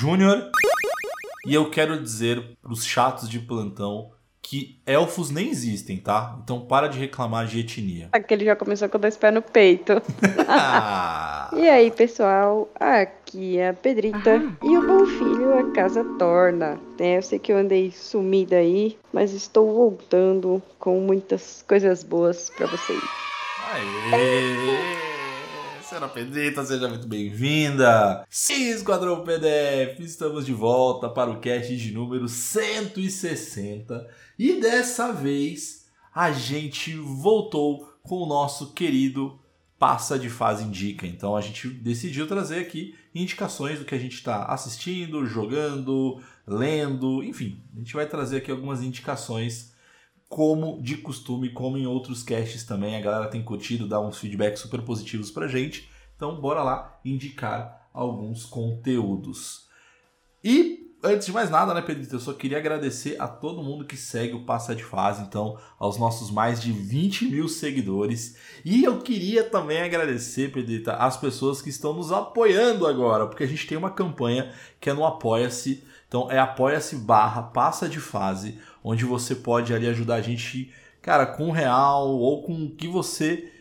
Júnior. E eu quero dizer pros chatos de plantão que elfos nem existem, tá? Então para de reclamar de etnia. Aquele já começou com dois pés no peito. E aí, pessoal? Aqui é a Pedrita. E o bom filho a casa torna. É, eu sei que eu andei sumida aí, mas estou voltando com muitas coisas boas pra vocês. Aê! Senhora Pedrita, seja muito bem-vinda! Sim, Esquadrão PDF, estamos de volta para o cast de número 160 e dessa vez a gente voltou com o nosso querido Passa de Fase Indica. Então a gente decidiu trazer aqui indicações do que a gente está assistindo, jogando, lendo, enfim, a gente vai trazer aqui algumas indicações como de costume, como em outros casts também, a galera tem curtido, dá uns feedbacks super positivos pra gente. Então, bora lá indicar alguns conteúdos. E antes de mais nada, né, Pedrito, eu só queria agradecer a todo mundo que segue o Passa de Fase, então, aos nossos mais de 20 mil seguidores. E eu queria também agradecer, Pedrita, as pessoas que estão nos apoiando agora, porque a gente tem uma campanha que é no Apoia-se. Então, é apoia-se barra Passa de Fase onde você pode ali ajudar a gente, cara, com real ou com o que você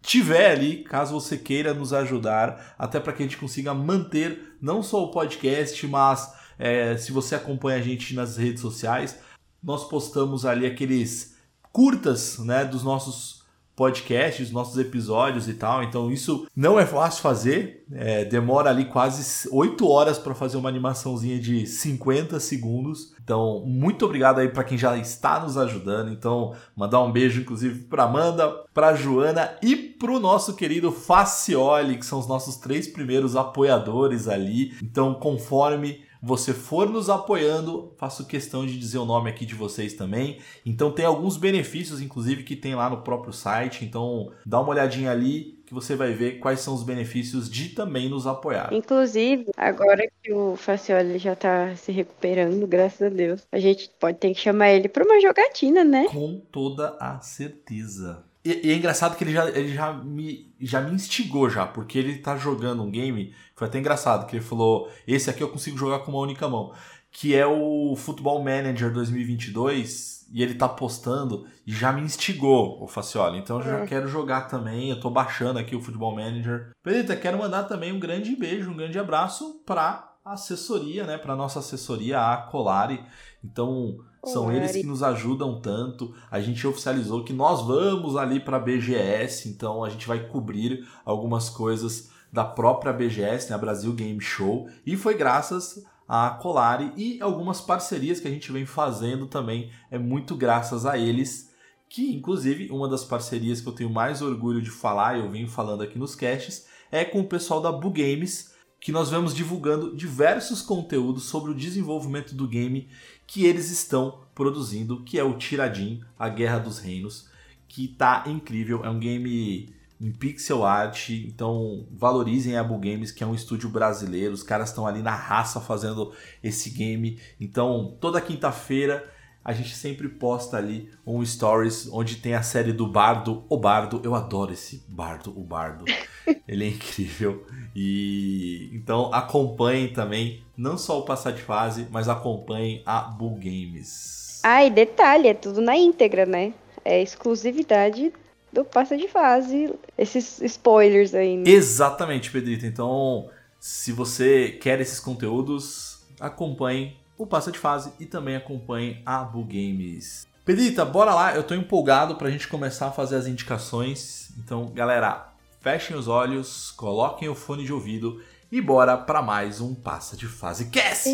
tiver ali, caso você queira nos ajudar, até para que a gente consiga manter não só o podcast, mas é, se você acompanha a gente nas redes sociais, nós postamos ali aqueles curtas, né, dos nossos podcasts, nossos episódios e tal. Então isso não é fácil fazer, é, demora ali quase 8 horas para fazer uma animaçãozinha de 50 segundos. Então, muito obrigado aí para quem já está nos ajudando. Então, mandar um beijo inclusive para Amanda, para Joana e pro nosso querido Facioli, que são os nossos três primeiros apoiadores ali. Então, conforme você for nos apoiando, faço questão de dizer o nome aqui de vocês também. Então tem alguns benefícios, inclusive, que tem lá no próprio site. Então dá uma olhadinha ali que você vai ver quais são os benefícios de também nos apoiar. Inclusive, agora que o Facioli já tá se recuperando, graças a Deus, a gente pode ter que chamar ele pra uma jogatina, né? Com toda a certeza. E, e é engraçado que ele já, ele já me, já me instigou já, porque ele tá jogando um game, foi até engraçado, que ele falou, esse aqui eu consigo jogar com uma única mão, que é o Football Manager 2022, e ele tá postando, e já me instigou o Facioli, então eu já É. quero jogar também, eu tô baixando aqui o Football Manager. Pedrita, quero mandar também um grande beijo, um grande abraço pra assessoria, né, pra nossa assessoria, a Colari, então são eles que nos ajudam tanto. A gente oficializou que nós vamos ali para a BGS, então a gente vai cobrir algumas coisas da própria BGS, né, a Brasil Game Show, e foi graças a Colari e algumas parcerias que a gente vem fazendo também, é muito graças a eles, que inclusive uma das parcerias que eu tenho mais orgulho de falar, eu venho falando aqui nos casts, é com o pessoal da Bu Games, que nós vamos divulgando diversos conteúdos sobre o desenvolvimento do game que eles estão produzindo, que é o Tiradim, a Guerra dos Reinos, que tá incrível, é um game em pixel art, então valorizem a Bull Games, que é um estúdio brasileiro, os caras estão ali na raça fazendo esse game. Então, toda quinta-feira a gente sempre posta ali um stories onde tem a série do Bardo, o Bardo. Eu adoro esse Bardo, o Bardo. Ele é incrível. E então acompanhem também, não só o Passar de Fase, mas acompanhem a Bull Games. Ah, e detalhe, é tudo na íntegra, né? É exclusividade do passa de fase. Esses spoilers aí, né? Exatamente, Pedrito. Então, se você quer esses conteúdos, acompanhe o Passa de Fase e também acompanhe a Bull Games. Pedrita, bora lá, eu tô empolgado pra gente começar a fazer as indicações. Então, galera, fechem os olhos, coloquem o fone de ouvido e bora para mais um Passa de Fase Cast!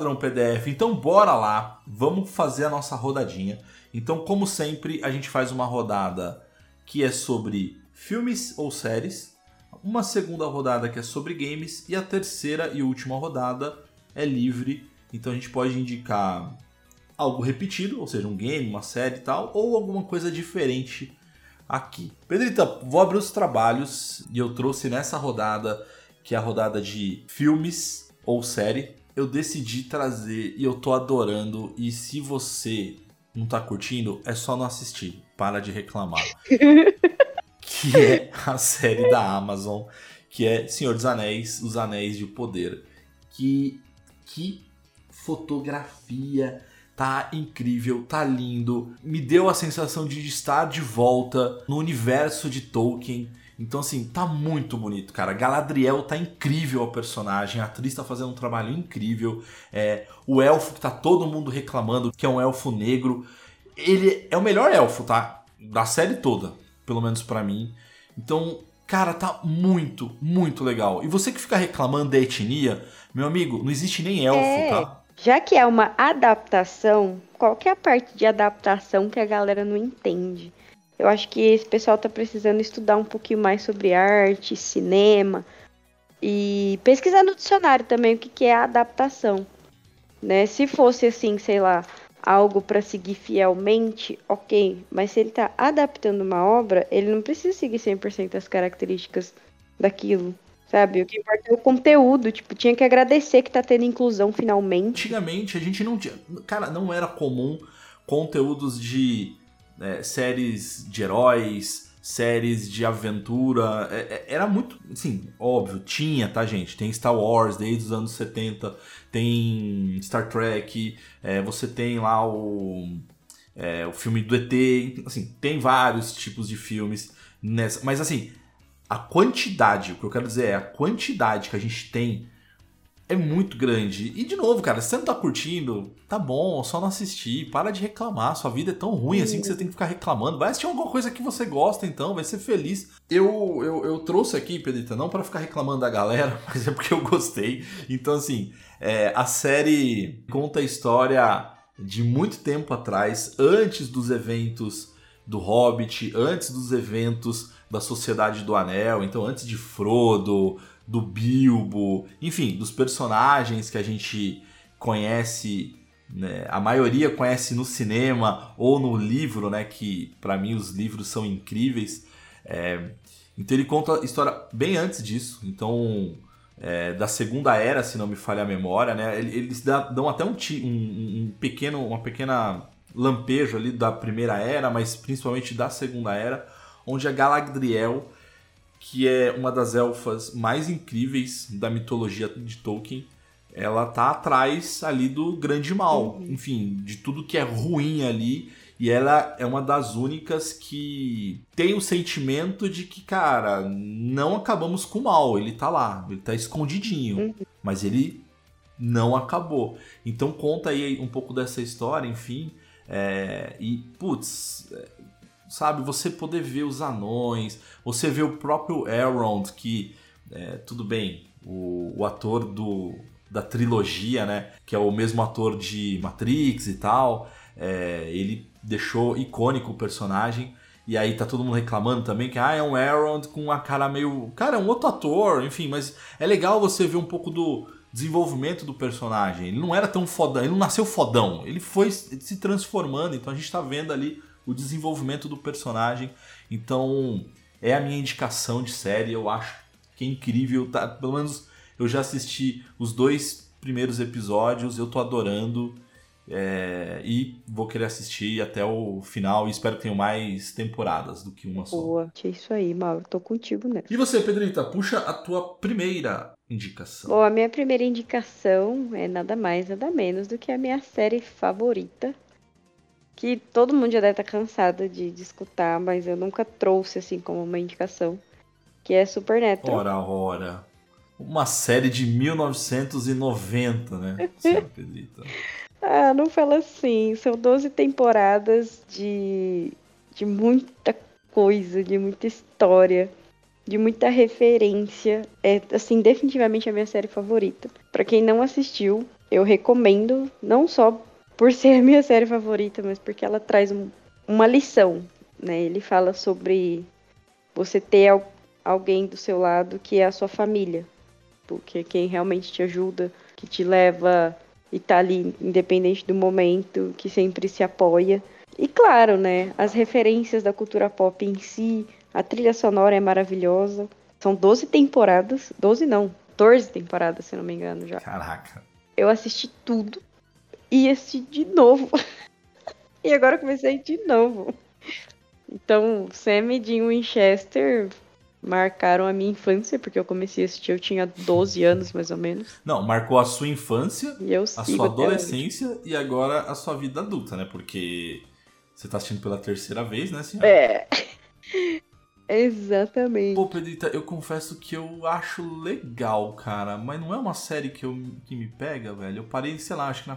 Esquadrão PDF. Então bora lá, vamos fazer a nossa rodadinha. Então, como sempre, a gente faz uma rodada que é sobre filmes ou séries, uma segunda rodada que é sobre games e a terceira e última rodada é livre. Então a gente pode indicar algo repetido, ou seja, um game, uma série e tal, ou alguma coisa diferente aqui. Pedrita, vou abrir os trabalhos e eu trouxe nessa rodada, que é a rodada de filmes ou série, eu decidi trazer e eu tô adorando. E se você não tá curtindo, é só não assistir. Para de reclamar. que é a série da Amazon, que é Senhor dos Anéis, Os Anéis de Poder. Que, que fotografia, tá incrível, tá lindo. Me deu a sensação de estar de volta no universo de Tolkien. Então, assim, tá muito bonito, cara. Galadriel tá incrível a personagem, a atriz tá fazendo um trabalho incrível. É, o elfo que tá todo mundo reclamando, que é um elfo negro. Ele é o melhor elfo, tá? Da série toda, pelo menos pra mim. Então, cara, tá muito, muito legal. E você que fica reclamando da etnia, meu amigo, não existe nem elfo, É. tá? Já que é uma adaptação, qual que é a parte de adaptação que a galera não entende? Eu acho que esse pessoal tá precisando estudar um pouquinho mais sobre arte, cinema e pesquisar no dicionário também o que, que é adaptação. Né? Se fosse assim, sei lá, algo para seguir fielmente, ok. Mas se ele tá adaptando uma obra, ele não precisa seguir 100% as características daquilo. Sabe? O que importa é o conteúdo. Tipo, tinha que agradecer que tá tendo inclusão finalmente. Antigamente a gente não tinha. Cara, não era comum conteúdos de é, séries de heróis, séries de aventura. É, é, era muito. Assim, óbvio, tinha, tá, gente? Tem Star Wars desde os anos 70, tem Star Trek, é, você tem lá o. é, o filme do ET, assim, tem vários tipos de filmes nessa. Mas assim, a quantidade, o que eu quero dizer é a quantidade que a gente tem é muito grande. E de novo, cara, se você não tá curtindo, tá bom, só não assistir. Para de reclamar. Sua vida é tão ruim assim que você tem que ficar reclamando. Vai assistir alguma coisa que você gosta, então, vai ser feliz. Eu, eu, eu trouxe aqui, Pedrita, não para ficar reclamando da galera, mas é porque eu gostei. Então, assim, é, a série conta a história de muito tempo atrás, antes dos eventos do Hobbit, antes dos eventos da Sociedade do Anel, então antes de Frodo, do Bilbo, enfim, dos personagens que a gente conhece, né, a maioria conhece no cinema ou no livro, né, que para mim os livros são incríveis. É, então ele conta a história bem antes disso, então é, da Segunda Era, se não me falha a memória, né, eles dão até um, um, um pequeno, uma pequena lampejo ali da Primeira Era, mas principalmente da Segunda Era, onde a Galadriel que é uma das elfas mais incríveis da mitologia de Tolkien. Ela tá atrás ali do grande mal, enfim, de tudo que é ruim ali. E ela é uma das únicas que tem o sentimento de que, cara, não acabamos com o mal. Ele tá lá, ele tá escondidinho. Mas ele não acabou. Então conta aí um pouco dessa história, enfim. é, e, putz, sabe, você poder ver os anões, você vê o próprio Elrond, que, é, tudo bem, o, o ator do, da trilogia, né, que é o mesmo ator de Matrix e tal, é, ele deixou icônico o personagem, e aí tá todo mundo reclamando também que ah, é um Elrond com a cara meio... Cara, é um outro ator, enfim, mas é legal você ver um pouco do desenvolvimento do personagem. Ele não era tão fodão, ele não nasceu fodão, ele foi se transformando, então a gente tá vendo ali o desenvolvimento do personagem. Então, é a minha indicação de série. Eu acho que é incrível. Tá? Pelo menos Eu já assisti os dois primeiros episódios, eu tô adorando. é, e vou querer assistir até o final e espero que tenham mais temporadas do que uma só. Boa. É isso aí, Mauro. Tô contigo nessa. E você, Pedrita, puxa a tua primeira indicação. Bom, a minha primeira indicação é nada mais, nada menos do que a minha série favorita. Que todo mundo já deve estar cansado de, de escutar, mas eu nunca trouxe assim como uma indicação. Que é Supernatural. Ora, ora. Uma série de 1990, né, senhora Pedrita? Ah, não fala assim. São 12 temporadas de, de muita coisa, de muita história, de muita referência. É, assim, definitivamente a minha série favorita. Pra quem não assistiu, eu recomendo, não só por ser a minha série favorita, mas porque ela traz um- uma lição, né? Ele fala sobre você ter al- alguém do seu lado que é a sua família. Porque é quem realmente te ajuda, que te leva e tá ali independente do momento, que sempre se apoia. E claro, né, as referências da cultura pop em si, a trilha sonora é maravilhosa. São 12 temporadas, 12 não, 14 temporadas, se não me engano já. Caraca. Eu assisti tudo e assisti de novo. e agora eu comecei de novo. Então, Sam e Dean Winchester marcaram a minha infância, porque eu comecei a assistir, eu tinha 12 anos mais ou menos. Não, marcou a sua infância, E eu a sua adolescência e agora a sua vida adulta, né? Porque você tá assistindo pela terceira vez, né, senhora? É. Exatamente. Pô, Pedrita, eu confesso que eu acho legal, cara, mas não é uma série que, eu, que me pega, velho. Eu parei, sei lá, acho que na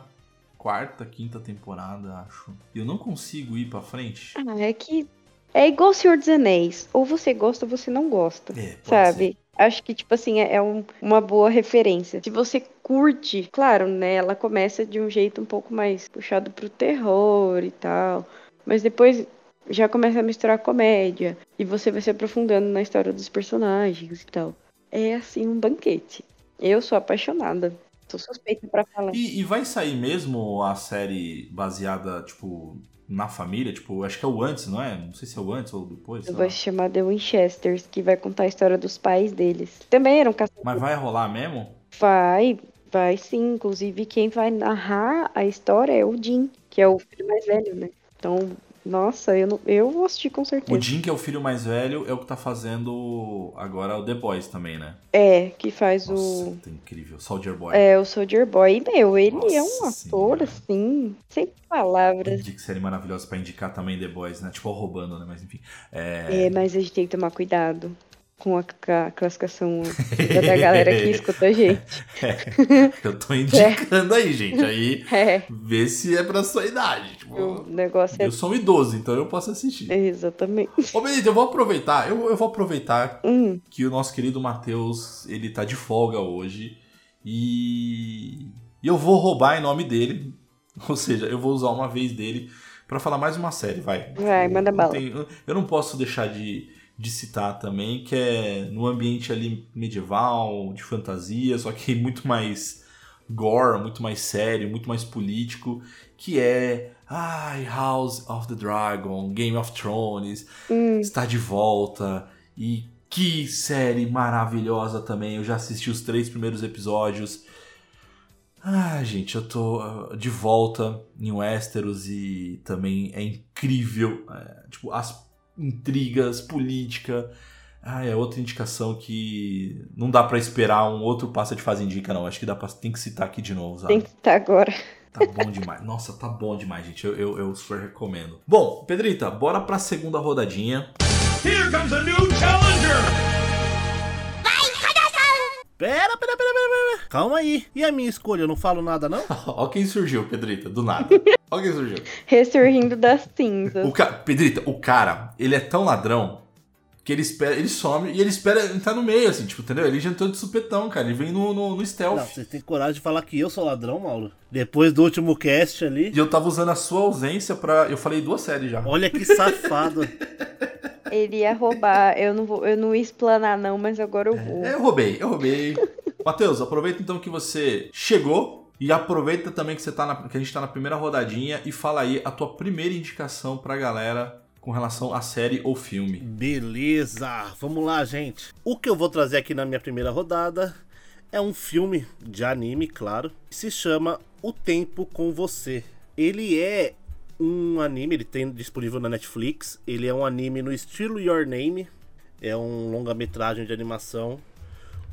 quarta, quinta temporada, acho. E eu não consigo ir pra frente. Ah, é que é igual o Senhor dos Anéis. Ou você gosta ou você não gosta. É, sabe? Acho que, tipo assim, é é um- uma boa referência. Se você curte, claro, né? Ela começa de um jeito um pouco mais puxado pro terror e tal. Mas depois já começa a misturar comédia. E você vai se aprofundando na história dos personagens e tal. É, assim, um banquete. Eu sou apaixonada. Sou suspeita pra falar. E, e vai sair mesmo a série baseada, tipo, na família? Tipo, acho que é o antes, não é? Não sei se é o antes ou depois. lá. se chamar The Winchesters, que vai contar a história dos pais deles. Também eram caçadores. Mas vai rolar mesmo? Vai, vai sim. Inclusive, quem vai narrar a história é o Jim, que é o filho mais velho, né? Então, nossa, eu, não, eu vou assistir com O certeza. Jim, que é o filho mais velho, é o que tá fazendo agora o The Boys também, né? É, que faz Nossa, o. tá incrível. Soldier Boy. É, o Soldier Boy. E, meu, ele é um Nossa ator, Senhora. assim, sem palavras. Que série maravilhosa pra indicar também The Boys, né? Tipo, roubando, né? Mas enfim. É... É, mas a gente tem que tomar cuidado com a, ca- classificação da galera que escuta a gente. Eu tô indicando aí, gente. Aí, É, vê se é pra sua idade. Tipo, o negócio é. eu sou um idoso, então eu posso assistir. Exatamente. Ô, Benito, eu vou aproveitar. Eu, eu vou aproveitar Hum, que o nosso querido Matheus, ele tá de folga hoje. E... e eu vou roubar em nome dele. Ou seja, eu vou usar uma vez dele pra falar mais uma série, vai. Vai, manda bala. eu não posso deixar de, de citar também, que é no ambiente ali medieval, de fantasia, só que muito mais gore, muito mais sério, muito mais político, que é ai, House of the Dragon, Game of Thrones, Hum, está de volta e que série maravilhosa também. Eu já assisti os três primeiros episódios. Ah, gente, eu tô ah, de volta em Westeros e também é incrível. é, tipo, as intrigas, política. Ah, é outra indicação que não dá pra esperar um outro passa de fase indica, não. Acho que dá pra, tem que citar aqui de novo, sabe? tem que estar agora. Tá bom demais. Nossa, tá bom demais, gente. Eu, eu, eu super recomendo. Bom, Pedrita, bora pra segunda rodadinha. Here comes a new challenger! Pera, pera, pera, pera, pera. Calma aí. E a minha escolha? Eu não falo nada, não? Ó quem surgiu, Pedrita, do nada. Quem surgiu. Ressurgindo das cinzas. O ca... Pedrita, o cara, ele é tão ladrão que ele espera, ele some e ele espera entrar no meio, assim, tipo, entendeu? Ele já entrou de supetão, cara. Ele vem no, no, no stealth. Não, você tem coragem de falar que eu sou ladrão, Mauro? Depois do último cast ali. E eu tava usando a sua ausência pra. Eu falei duas séries já. Olha que safado. Ele ia roubar. Eu não vou, eu não ia explanar, não, mas agora eu vou. É, Eu roubei, eu roubei. Matheus, aproveita então que você chegou e aproveita também que, você tá na, que a gente tá na primeira rodadinha e fala aí a tua primeira indicação pra galera com relação à série ou filme. Beleza, vamos lá, gente. O que eu vou trazer aqui na minha primeira rodada É um filme de anime, claro, que se chama O Tempo com Você. Ele é um anime, ele tem disponível na Netflix. Ele é um anime no estilo Your Name. É um longa-metragem de animação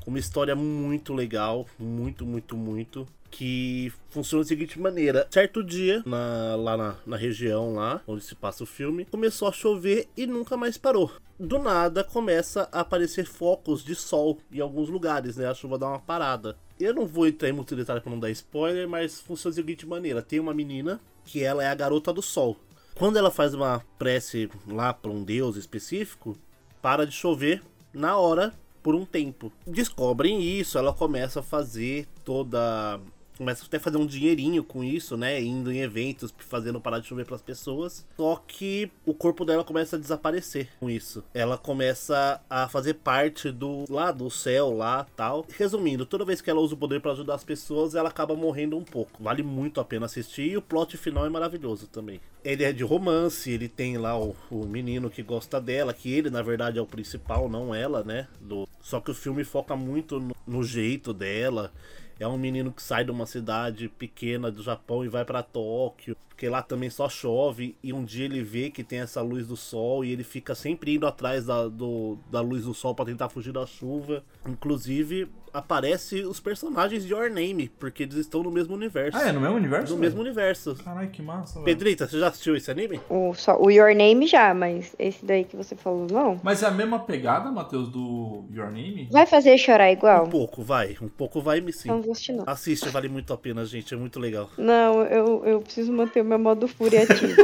com uma história muito legal, muito, muito, muito. Que funciona da seguinte maneira: certo dia, na- lá na, na região lá onde se passa o filme, começou a chover e nunca mais parou. Do nada começa a aparecer focos de sol em alguns lugares, né? A chuva dá uma parada. Eu não vou entrar em muito detalhe para não dar spoiler, mas funciona da seguinte maneira: tem uma menina que ela é a garota do sol. Quando ela faz uma prece lá para um deus específico, para de chover na hora por um tempo. Descobrem isso, ela começa a fazer toda começa até a fazer um dinheirinho com isso, né, indo em eventos, fazendo parar de chover para as pessoas. Só que o corpo dela começa a desaparecer com isso. Ela começa a fazer parte do lá do céu lá, tal. Resumindo, toda vez que ela usa o poder para ajudar as pessoas, ela acaba morrendo um pouco. Vale muito a pena assistir e o plot final é maravilhoso também. Ele é de romance, ele tem lá o, o menino que gosta dela, que ele na verdade é o principal, não ela, né? Do... Só que o filme foca muito no, no jeito dela. É um menino que sai de uma cidade pequena do Japão e vai pra Tóquio, porque lá também só chove. E um dia ele vê que tem essa luz do sol e ele fica sempre indo atrás da, do, da luz do sol para tentar fugir da chuva. Inclusive, aparece os personagens de Your Name, porque eles estão no mesmo universo. Ah, é no mesmo universo? No velho? mesmo universo. Caralho, que massa, velho. Pedrita, você já assistiu esse anime? O, só, o Your Name já, mas esse daí que você falou, não. Mas é a mesma pegada, Matheus, do Your Name? Vai fazer chorar igual? Um pouco, vai. Um pouco vai, me sim. Não vou assistir, não. Assiste, vale muito a pena, gente. É muito legal. Não, eu, eu preciso manter o meu modo fúria ativo.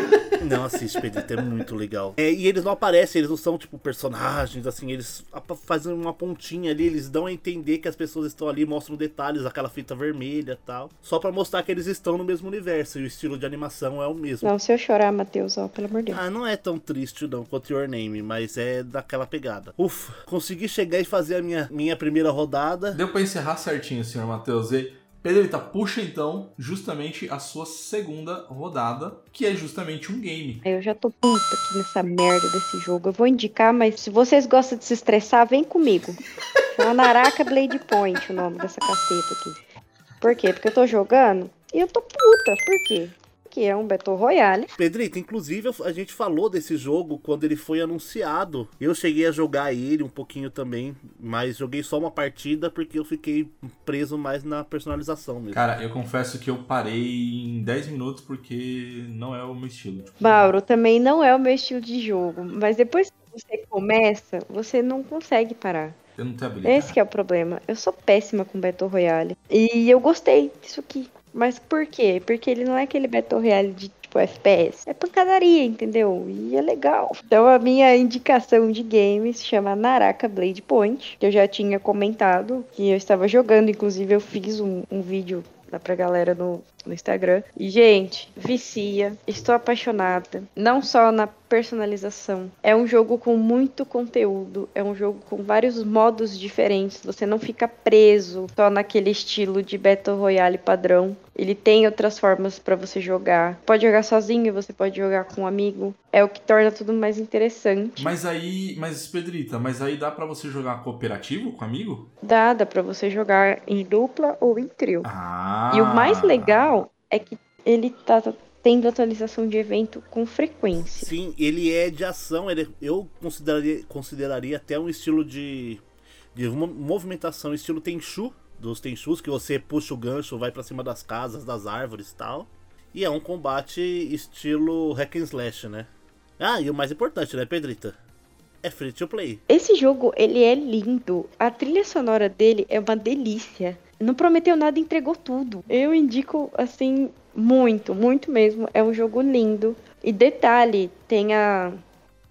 Não assiste, Pedrito, é muito legal. É, e eles não aparecem, eles não são, tipo, personagens, assim, eles fazem uma pontinha ali, eles dão a entender que as pessoas estão ali, mostram detalhes daquela fita vermelha e tal. Só pra mostrar que eles estão no mesmo universo e o estilo de animação é o mesmo. não, se eu chorar, Matheus, ó, pelo amor de Deus. Ah, não é tão triste não quanto Your Name, mas é daquela pegada. Ufa, consegui chegar e fazer a minha, minha primeira rodada. Deu pra encerrar certinho, senhor Matheus. E Pedrita, puxa então justamente a sua segunda rodada, que é justamente um game. Eu já tô puta aqui nessa merda desse jogo. Eu vou indicar, mas se vocês gostam de se estressar, vem comigo. Chama Naraka Blade Point o nome dessa caceta aqui. Por quê? Porque eu tô jogando e eu tô puta. Por quê? Porque é um Battle Royale. Pedrito, inclusive a gente falou desse jogo quando ele foi anunciado. Eu cheguei a jogar ele um pouquinho também, mas joguei só uma partida porque eu fiquei preso mais na personalização mesmo. Cara, eu confesso que eu parei em 10 minutos porque não é o meu estilo. Tipo, Mauro, também não é o meu estilo de jogo. Mas depois que você começa, você não consegue parar. eu não tenho habilidade. Esse que é o problema. Eu sou péssima com Battle Royale. E eu gostei disso aqui. Mas por quê? Porque ele não é aquele Battle Royale de tipo FPS. É pancadaria, entendeu? E é legal. Então a minha indicação de game se chama Naraka Blade Point. Que eu já tinha comentado que eu estava jogando. Inclusive eu fiz um, um vídeo lá pra galera no, no Instagram. E, gente, vicia. Estou apaixonada. Não só na personalização. É um jogo com muito conteúdo. É um jogo com vários modos diferentes. Você não fica preso só naquele estilo de Battle Royale padrão. Ele tem outras formas pra você jogar. Pode jogar sozinho, você pode jogar com um amigo. É o que torna tudo mais interessante. Mas aí, mas Pedrita, mas aí dá pra você jogar cooperativo com amigo? Dá, dá pra você jogar em dupla ou em trio. Ah. E o mais legal é que ele tá tendo atualização de evento com frequência. Sim, ele é de ação, ele, eu consideraria, consideraria até um estilo de, de mo- movimentação, estilo Tenchu, dos Tenchus, que você puxa o gancho, vai pra cima das casas, das árvores e tal. E é um combate estilo hack and slash, né? Ah, e o mais importante, né, Pedrita? É free to play. Esse jogo, ele é lindo. A trilha sonora dele é uma delícia. Não prometeu nada, entregou tudo. Eu indico, assim, muito, muito mesmo. É um jogo lindo. E detalhe, tem a.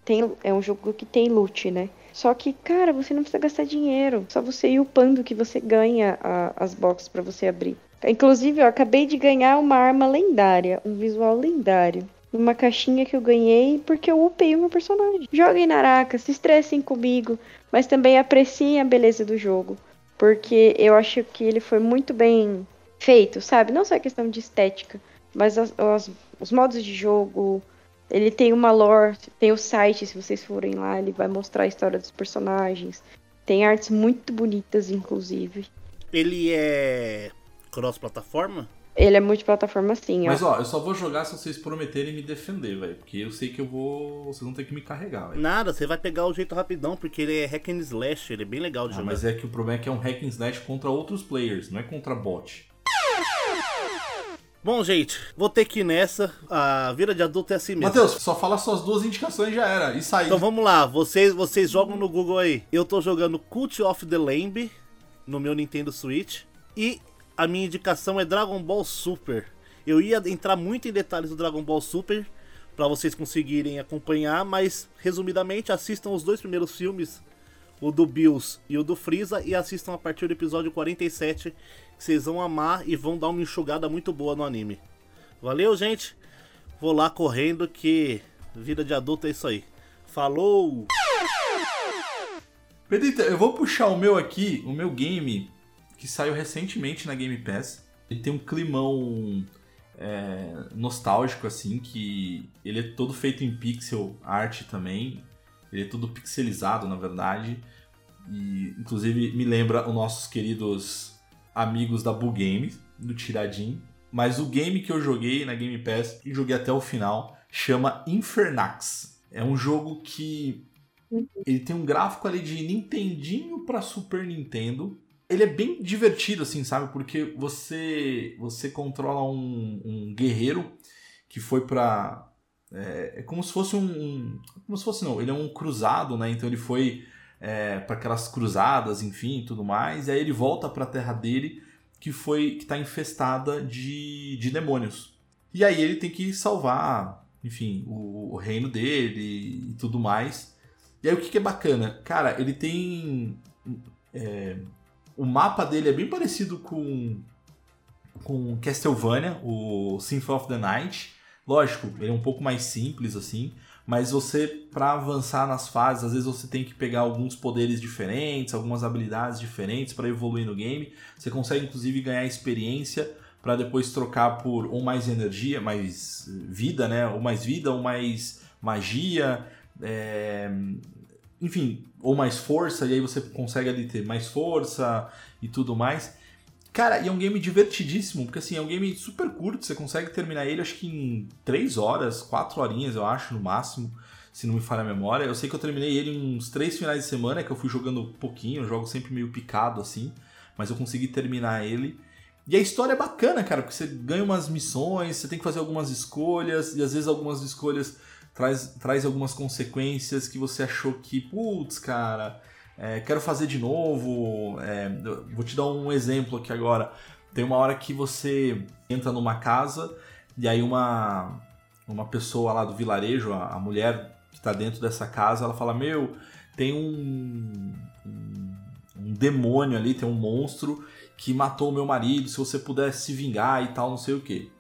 Tem, é um jogo que tem loot, né? Só que, cara, você não precisa gastar dinheiro. Só você ir upando que você ganha a- as boxes pra você abrir. Inclusive, eu acabei de ganhar uma arma lendária, um visual lendário. Uma caixinha que eu ganhei porque eu upei o meu personagem. Joguem Naraka, se estressem comigo, mas também apreciem a beleza do jogo. Porque eu acho que ele foi muito bem feito, sabe? Não só a questão de estética, mas as- as- os modos de jogo. Ele tem uma lore, tem o site, se vocês forem lá, ele vai mostrar a história dos personagens. Tem artes muito bonitas, inclusive. Ele é cross-plataforma? Ele é multiplataforma sim, ó. Mas ó, eu só vou jogar se vocês prometerem me defender, velho. Porque eu sei que eu vou. Vocês vão ter que me carregar, velho. Nada, você vai pegar o jeito rapidão, porque ele é hack and slash, ele é bem legal de Ah, jogar. mas é que o problema é que é um hack and slash contra outros players, não é contra bot. Bom, gente, vou ter que ir nessa. A vida de adulto é assim mesmo. Matheus, só fala suas duas indicações já era. E sair. Então vamos lá, vocês, vocês jogam no Google aí. Eu tô jogando Cult of the Lamb no meu Nintendo Switch. E a minha indicação é Dragon Ball Super. Eu ia entrar muito em detalhes do Dragon Ball Super pra vocês conseguirem acompanhar, mas resumidamente assistam os dois primeiros filmes, o do Bills e o do Freeza, e assistam a partir do episódio 47, que vocês vão amar e vão dar uma enxugada muito boa no anime. Valeu, gente? Vou lá correndo que vida de adulto é isso aí. Falou! Pedrita, eu vou puxar o meu aqui, o meu game, que saiu recentemente na Game Pass. Ele tem um climão é, nostálgico, assim, que ele é todo feito em pixel art também. Ele é todo pixelizado, na verdade. E, inclusive, me lembra os nossos queridos amigos da Bull Games, do Tiradin. Mas o game que eu joguei na Game Pass, e joguei até o final, chama Infernax. É um jogo que ele tem um gráfico ali de Nintendinho para Super Nintendo. Ele é bem divertido, assim, sabe? Porque você você controla um, um guerreiro que foi pra. É, é como se fosse um, Como se fosse, não. Ele é um cruzado, né? Então ele foi é, para aquelas cruzadas, enfim, tudo mais. E aí ele volta pra terra dele, que foi. que tá infestada de, de demônios. E aí ele tem que salvar, enfim, o, o reino dele e tudo mais. E aí o que, que é bacana? Cara, ele tem. é, o mapa dele é bem parecido com. com Castlevania, o Symphony of the Night. Lógico, ele é um pouco mais simples assim. Mas você, pra avançar nas fases, às vezes você tem que pegar alguns poderes diferentes, algumas habilidades diferentes pra evoluir no game. Você consegue inclusive ganhar experiência pra depois trocar por ou mais energia, mais vida, né? Ou mais vida, ou mais magia. É, enfim, ou mais força, e aí você consegue ali ter mais força e tudo mais. Cara, e é um game divertidíssimo, porque assim, é um game super curto, você consegue terminar ele acho que em 3 horas, 4 horinhas, eu acho, no máximo, se não me falha a memória. Eu sei que eu terminei ele uns 3 finais de semana, que eu fui jogando pouquinho, eu jogo sempre meio picado assim, mas eu consegui terminar ele. E a história é bacana, cara, porque você ganha umas missões, você tem que fazer algumas escolhas, e às vezes algumas escolhas traz, traz algumas consequências que você achou que, putz, cara, é, quero fazer de novo. é, vou te dar um exemplo aqui agora. Tem uma hora que você entra numa casa e aí uma, uma pessoa lá do vilarejo, a, a mulher que está dentro dessa casa, ela fala: Meu, tem um, um, um demônio ali, tem um monstro que matou o meu marido. Se você puder se vingar e tal, não sei o que.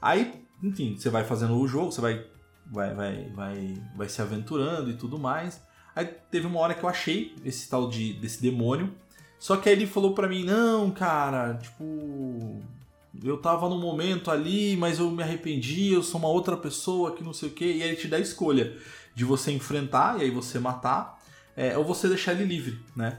Aí, enfim, você vai fazendo o jogo, você vai vai, vai, vai, vai se aventurando e tudo mais. Aí teve uma hora que eu achei esse tal de desse demônio. Só que aí ele falou pra mim, não, cara, tipo. Eu tava num momento ali, mas eu me arrependi, eu sou uma outra pessoa que não sei o que. E aí ele te dá a escolha de você enfrentar e aí você matar, é, ou você deixar ele livre, né?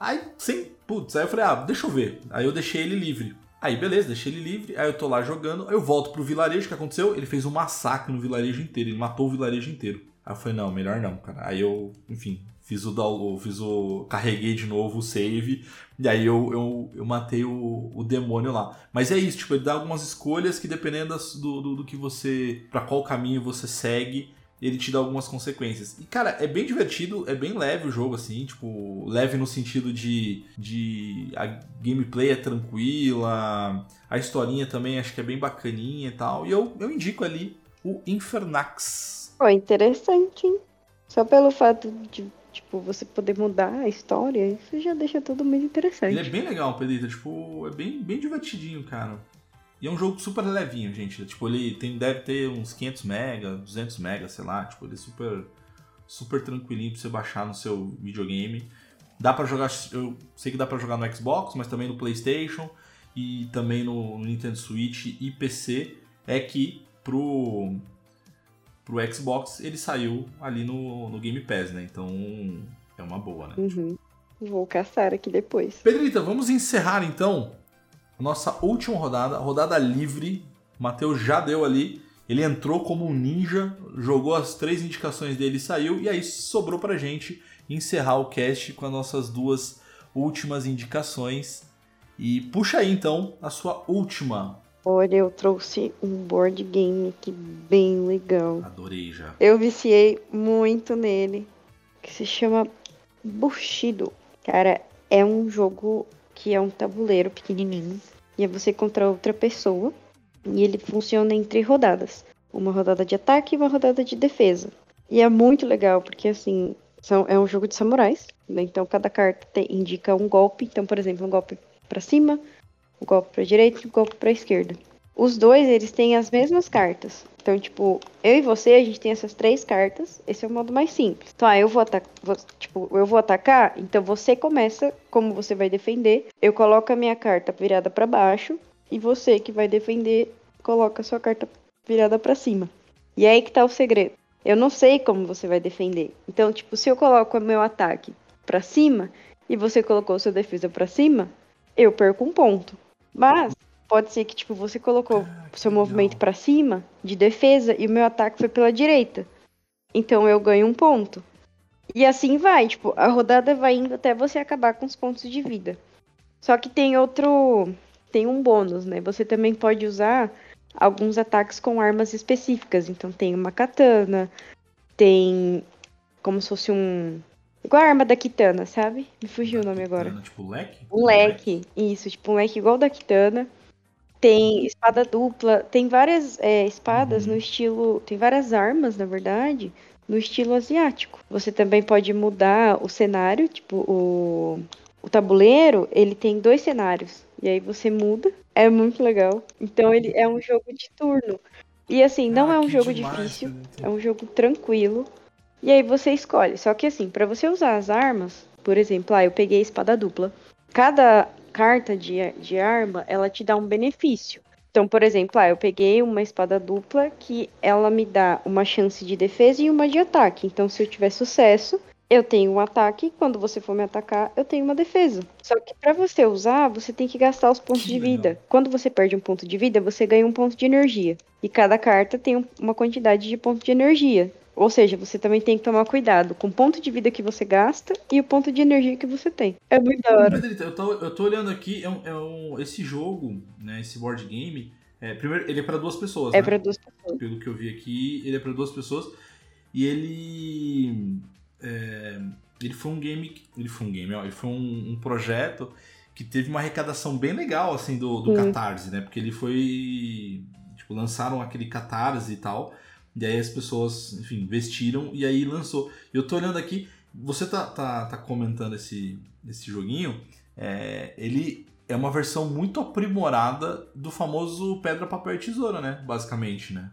Aí, sem. Putz, aí eu falei, ah, deixa eu ver. Aí eu deixei ele livre. Aí, beleza, deixei ele livre. Aí eu tô lá jogando. Aí eu volto pro vilarejo. O que aconteceu? Ele fez um massacre no vilarejo inteiro. Ele matou o vilarejo inteiro. Aí eu falei, não, melhor não, cara. Aí eu, enfim, fiz o download, fiz o. Carreguei de novo o save. E aí eu, eu, eu matei o, o demônio lá. Mas é isso, tipo, ele dá algumas escolhas que dependendo do, do, do que você. para qual caminho você segue. Ele te dá algumas consequências. E, cara, é bem divertido, é bem leve o jogo, assim, tipo, leve no sentido de. de a gameplay é tranquila, a historinha também acho que é bem bacaninha e tal. E eu, eu indico ali o Infernax. Pô, interessante, hein? Só pelo fato de, tipo, você poder mudar a história, isso já deixa tudo muito interessante. Ele é bem legal, Pedrita, tipo, é bem, bem divertidinho, cara. E é um jogo super levinho, gente. Tipo, ele tem, deve ter uns 500 mega, 200 mega, sei lá. Tipo, ele é super, super tranquilinho pra você baixar no seu videogame. Dá pra jogar, eu sei que dá pra jogar no Xbox, mas também no PlayStation e também no Nintendo Switch e PC. É que pro, pro Xbox ele saiu ali no, no Game Pass, né? Então é uma boa, né? Uhum. Vou caçar aqui depois. Pedrita, vamos encerrar então a nossa última rodada, rodada livre. O Matheus já deu ali. Ele entrou como um ninja, jogou as três indicações dele e saiu. E aí sobrou pra gente encerrar o cast com as nossas duas últimas indicações. E puxa aí então a sua última. Olha, eu trouxe um board game aqui bem legal. Adorei já. Eu viciei muito nele, que se chama Bushido. Cara, é um jogo que é um tabuleiro pequenininho e é você contra outra pessoa e ele funciona em três rodadas. Uma rodada de ataque e uma rodada de defesa. E é muito legal porque assim, são, é um jogo de samurais, né? Então cada carta te- indica um golpe. Então, por exemplo, um golpe pra cima, um golpe pra direita e um golpe pra esquerda. Os dois, eles têm as mesmas cartas. Então, tipo, eu e você, a gente tem essas três cartas. Esse é o modo mais simples. Então, ah, eu vou atacar. Tipo, eu vou atacar. Então, você começa como você vai defender. Eu coloco a minha carta virada pra baixo. E você que vai defender, coloca a sua carta virada pra cima. E é aí que tá o segredo. Eu não sei como você vai defender. Então, tipo, se eu coloco o meu ataque pra cima e você colocou sua defesa pra cima, eu perco um ponto. Mas pode ser que tipo você colocou o seu movimento pra cima de defesa e o meu ataque foi pela direita. Então eu ganho um ponto. E assim vai, tipo, a rodada vai indo até você acabar com os pontos de vida. Só que tem outro, tem um bônus, né? Você também pode usar alguns ataques com armas específicas. Então tem uma katana, tem como se fosse um igual a arma da kitana, sabe? Me fugiu o nome agora. Tipo leque? Um leque, isso, tipo um leque igual da Kitana. Tem espada dupla, tem várias é, espadas Uhum. no estilo. Tem várias armas, na verdade, no estilo asiático. Você também pode mudar o cenário, tipo, o, o tabuleiro, ele tem dois cenários. E aí você muda. É muito legal. Então ele é um jogo de turno. E assim, não Ah, é um jogo demais, difícil. Pedrita. É um jogo tranquilo. E aí você escolhe. Só que assim, pra você usar as armas, por exemplo, ah, eu peguei a espada dupla. Cada carta de, de arma, ela te dá um benefício. Então, por exemplo, ah, eu peguei uma espada dupla que ela me dá uma chance de defesa e uma de ataque. Então, se eu tiver sucesso, eu tenho um ataque. Quando você for me atacar, eu tenho uma defesa. Só que pra você usar, você tem que gastar os pontos Que de legal. vida. Quando você perde um ponto de vida, você ganha um ponto de energia. E cada carta tem um- uma quantidade de ponto de energia. Ou seja, você também tem que tomar cuidado com o ponto de vida que você gasta e o ponto de energia que você tem. É muito da hora. Eu tô, eu tô olhando aqui, é um, é um- esse jogo, né, esse board game, é, primeiro, ele é pra duas pessoas, É né? pra duas pessoas. Pelo que eu vi aqui, ele é pra duas pessoas. E ele. é, ele foi um game. Ele foi um game, ó. Ele foi um, um projeto que teve uma arrecadação bem legal, assim, do, do. Catarse, né? Porque ele foi. Tipo, lançaram aquele Catarse e tal. E aí as pessoas, enfim, investiram e aí lançou. Eu tô olhando aqui, você tá, tá, tá comentando esse, esse joguinho. é, ele é uma versão muito aprimorada do famoso Pedra, Papel e Tesoura, né? Basicamente, né?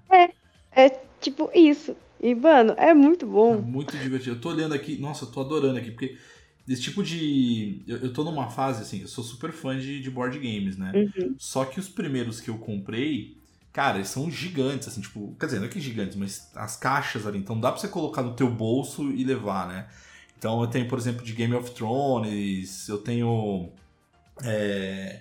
É tipo isso. E, mano, é muito É bom. muito divertido. Eu tô olhando aqui, nossa, eu tô adorando aqui, porque desse tipo de. Eu, eu tô numa fase assim, eu sou super fã de, de board games, né? Uhum. Só que os primeiros que eu comprei, cara, eles são gigantes, assim, tipo. Quer dizer, não é que gigantes, mas as caixas ali, então dá pra você colocar no teu bolso e levar, né? Então eu tenho, por exemplo, de Game of Thrones, eu tenho. é,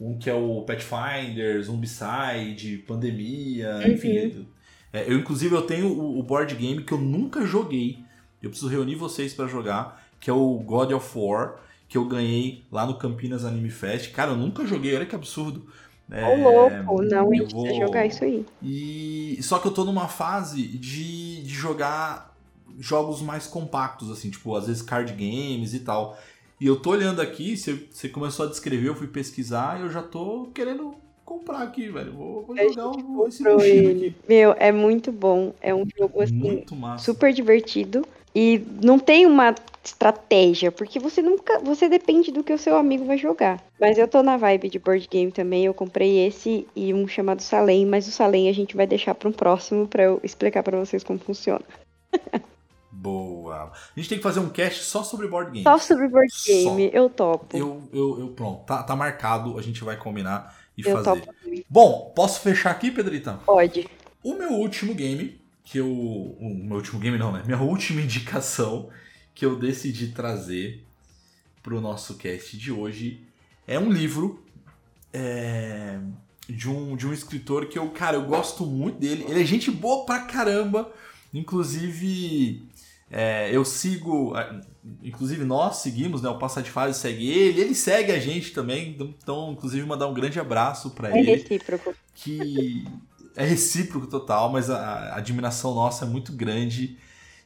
um que é o Pathfinder, Zombicide, Pandemia, enfim. É, eu, inclusive, eu tenho o, o board game que eu nunca joguei. Eu preciso reunir vocês pra jogar, que é o God of War, que eu ganhei lá no Campinas Anime Fest. Cara, eu nunca joguei, olha que absurdo. É, Ô, louco. Não, a eu precisa jogar isso aí. E só que eu tô numa fase de, de jogar jogos mais compactos, assim, tipo, às vezes card games e tal. E eu tô olhando aqui, você, você começou a descrever, eu fui pesquisar e eu já tô querendo comprar aqui, velho. Vou, vou jogar esse comprou Bushido ele. aqui. Meu, é muito bom. É um jogo assim. Super divertido e não tem uma estratégia, porque você nunca, você depende do que o seu amigo vai jogar. Mas eu tô na vibe de board game também, eu comprei esse e um chamado Salem, mas o Salem a gente vai deixar para um próximo para eu explicar para vocês como funciona. Boa. A gente tem que fazer um cast só sobre board games. Só sobre board Só. game, eu topo. Eu, eu, eu, pronto, tá, tá marcado, a gente vai combinar e Eu fazer. topo. Bom, posso fechar aqui, Pedrita? Pode. O meu último game, que eu. O meu último game não, né? Minha última indicação que eu decidi trazer pro nosso cast de hoje é um livro é, de, um, de um escritor que eu, cara, eu gosto muito dele. Ele é gente boa pra caramba. Inclusive, é, eu sigo. Inclusive, nós seguimos, né? O Passa de Fase segue ele, ele segue a gente também. Então, inclusive, mandar um grande abraço para É ele. recíproco. Que é recíproco total, mas a, a admiração nossa é muito grande.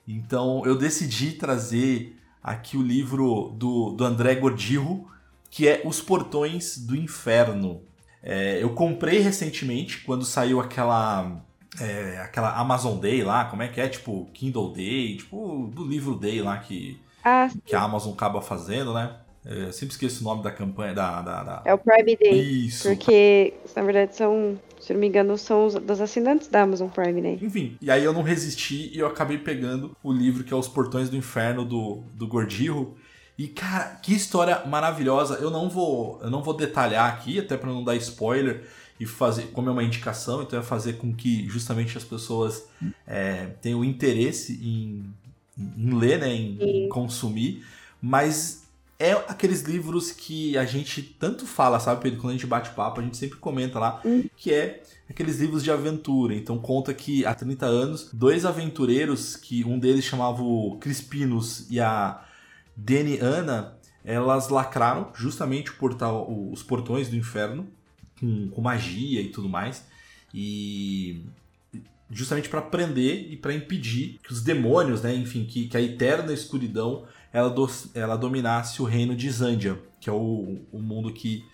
Então, eu decidi trazer aqui o livro do, do André Gordirro, que é Os Portões do Inferno. É, eu comprei recentemente, quando saiu aquela é, aquela Amazon Day lá, como é que é? Tipo, Kindle Day, tipo, do livro Day lá que, Ah, que a Amazon acaba fazendo, né? É, eu sempre esqueço o nome da campanha, da... da, da- é o Prime Day. Isso. Porque, na verdade, são, se não me engano, são os dos assinantes da Amazon Prime Day. Enfim, e aí eu não resisti e eu acabei pegando o livro que é Os Portões do Inferno do, do Gordirro. E cara, que história maravilhosa. Eu não vou, eu não vou detalhar aqui, até para não dar spoiler e fazer, como é uma indicação, então é fazer com que justamente as pessoas é, tenham interesse em, em ler, né, em, em consumir. Mas é aqueles livros que a gente tanto fala, sabe, Pedro? Quando a gente bate papo, a gente sempre comenta lá que é aqueles livros de aventura. Então conta que há 30 anos, dois aventureiros, que um deles chamava o Crispinos e a Deni Ana, elas lacraram justamente o portal, os portões do inferno com, com magia e tudo mais. E justamente para prender e para impedir que os demônios, né, enfim, que, que a eterna escuridão ela, do- ela dominasse o reino de Zandia, que é o, o mundo que,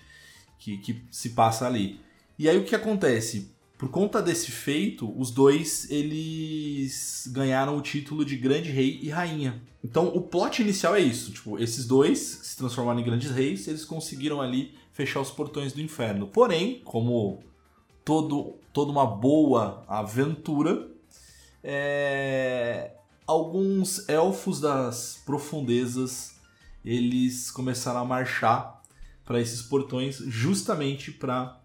que, que se passa ali. E aí o que acontece? Por conta desse feito, os dois eles ganharam o título de grande rei e rainha. Então o plot inicial é isso, tipo, esses dois se transformaram em grandes reis, eles conseguiram ali fechar os portões do inferno. Porém, como todo, toda uma boa aventura, é, alguns elfos das profundezas eles começaram a marchar para esses portões justamente para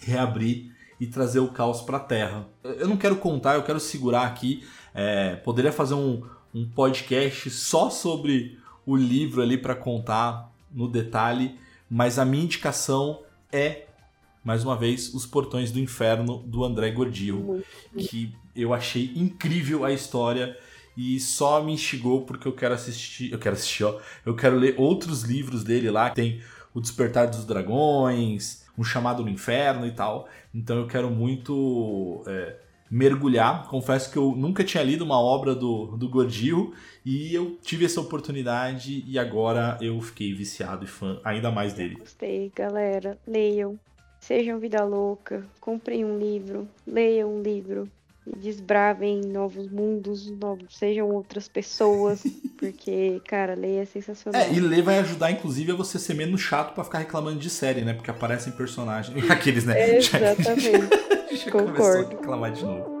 reabrir e trazer o caos para a Terra. Eu não quero contar, eu quero segurar aqui. é, poderia fazer um, um podcast só sobre o livro ali para contar no detalhe, mas a minha indicação é mais uma vez Os Portões do Inferno do André Gordirro, que eu achei incrível a história e só me instigou porque eu quero assistir, eu quero assistir, ó, eu quero ler outros livros dele lá, tem O Despertar dos Dragões, Um Chamado no Inferno e tal. Então eu quero muito é, mergulhar. Confesso que eu nunca tinha lido uma obra do, do Gordirro e eu tive essa oportunidade e agora eu fiquei viciado e fã ainda mais dele. Gostei, galera. Leiam. Sejam vida louca. Comprem um livro. Leiam um livro. Desbravem novos mundos, novos, sejam outras pessoas. Porque, cara, ler é sensacional. É, e ler vai ajudar, inclusive, a você ser menos chato pra ficar reclamando de série, né? Porque aparecem personagens. Aqueles, né? Já- Exatamente. já a Concordo. reclamar de novo.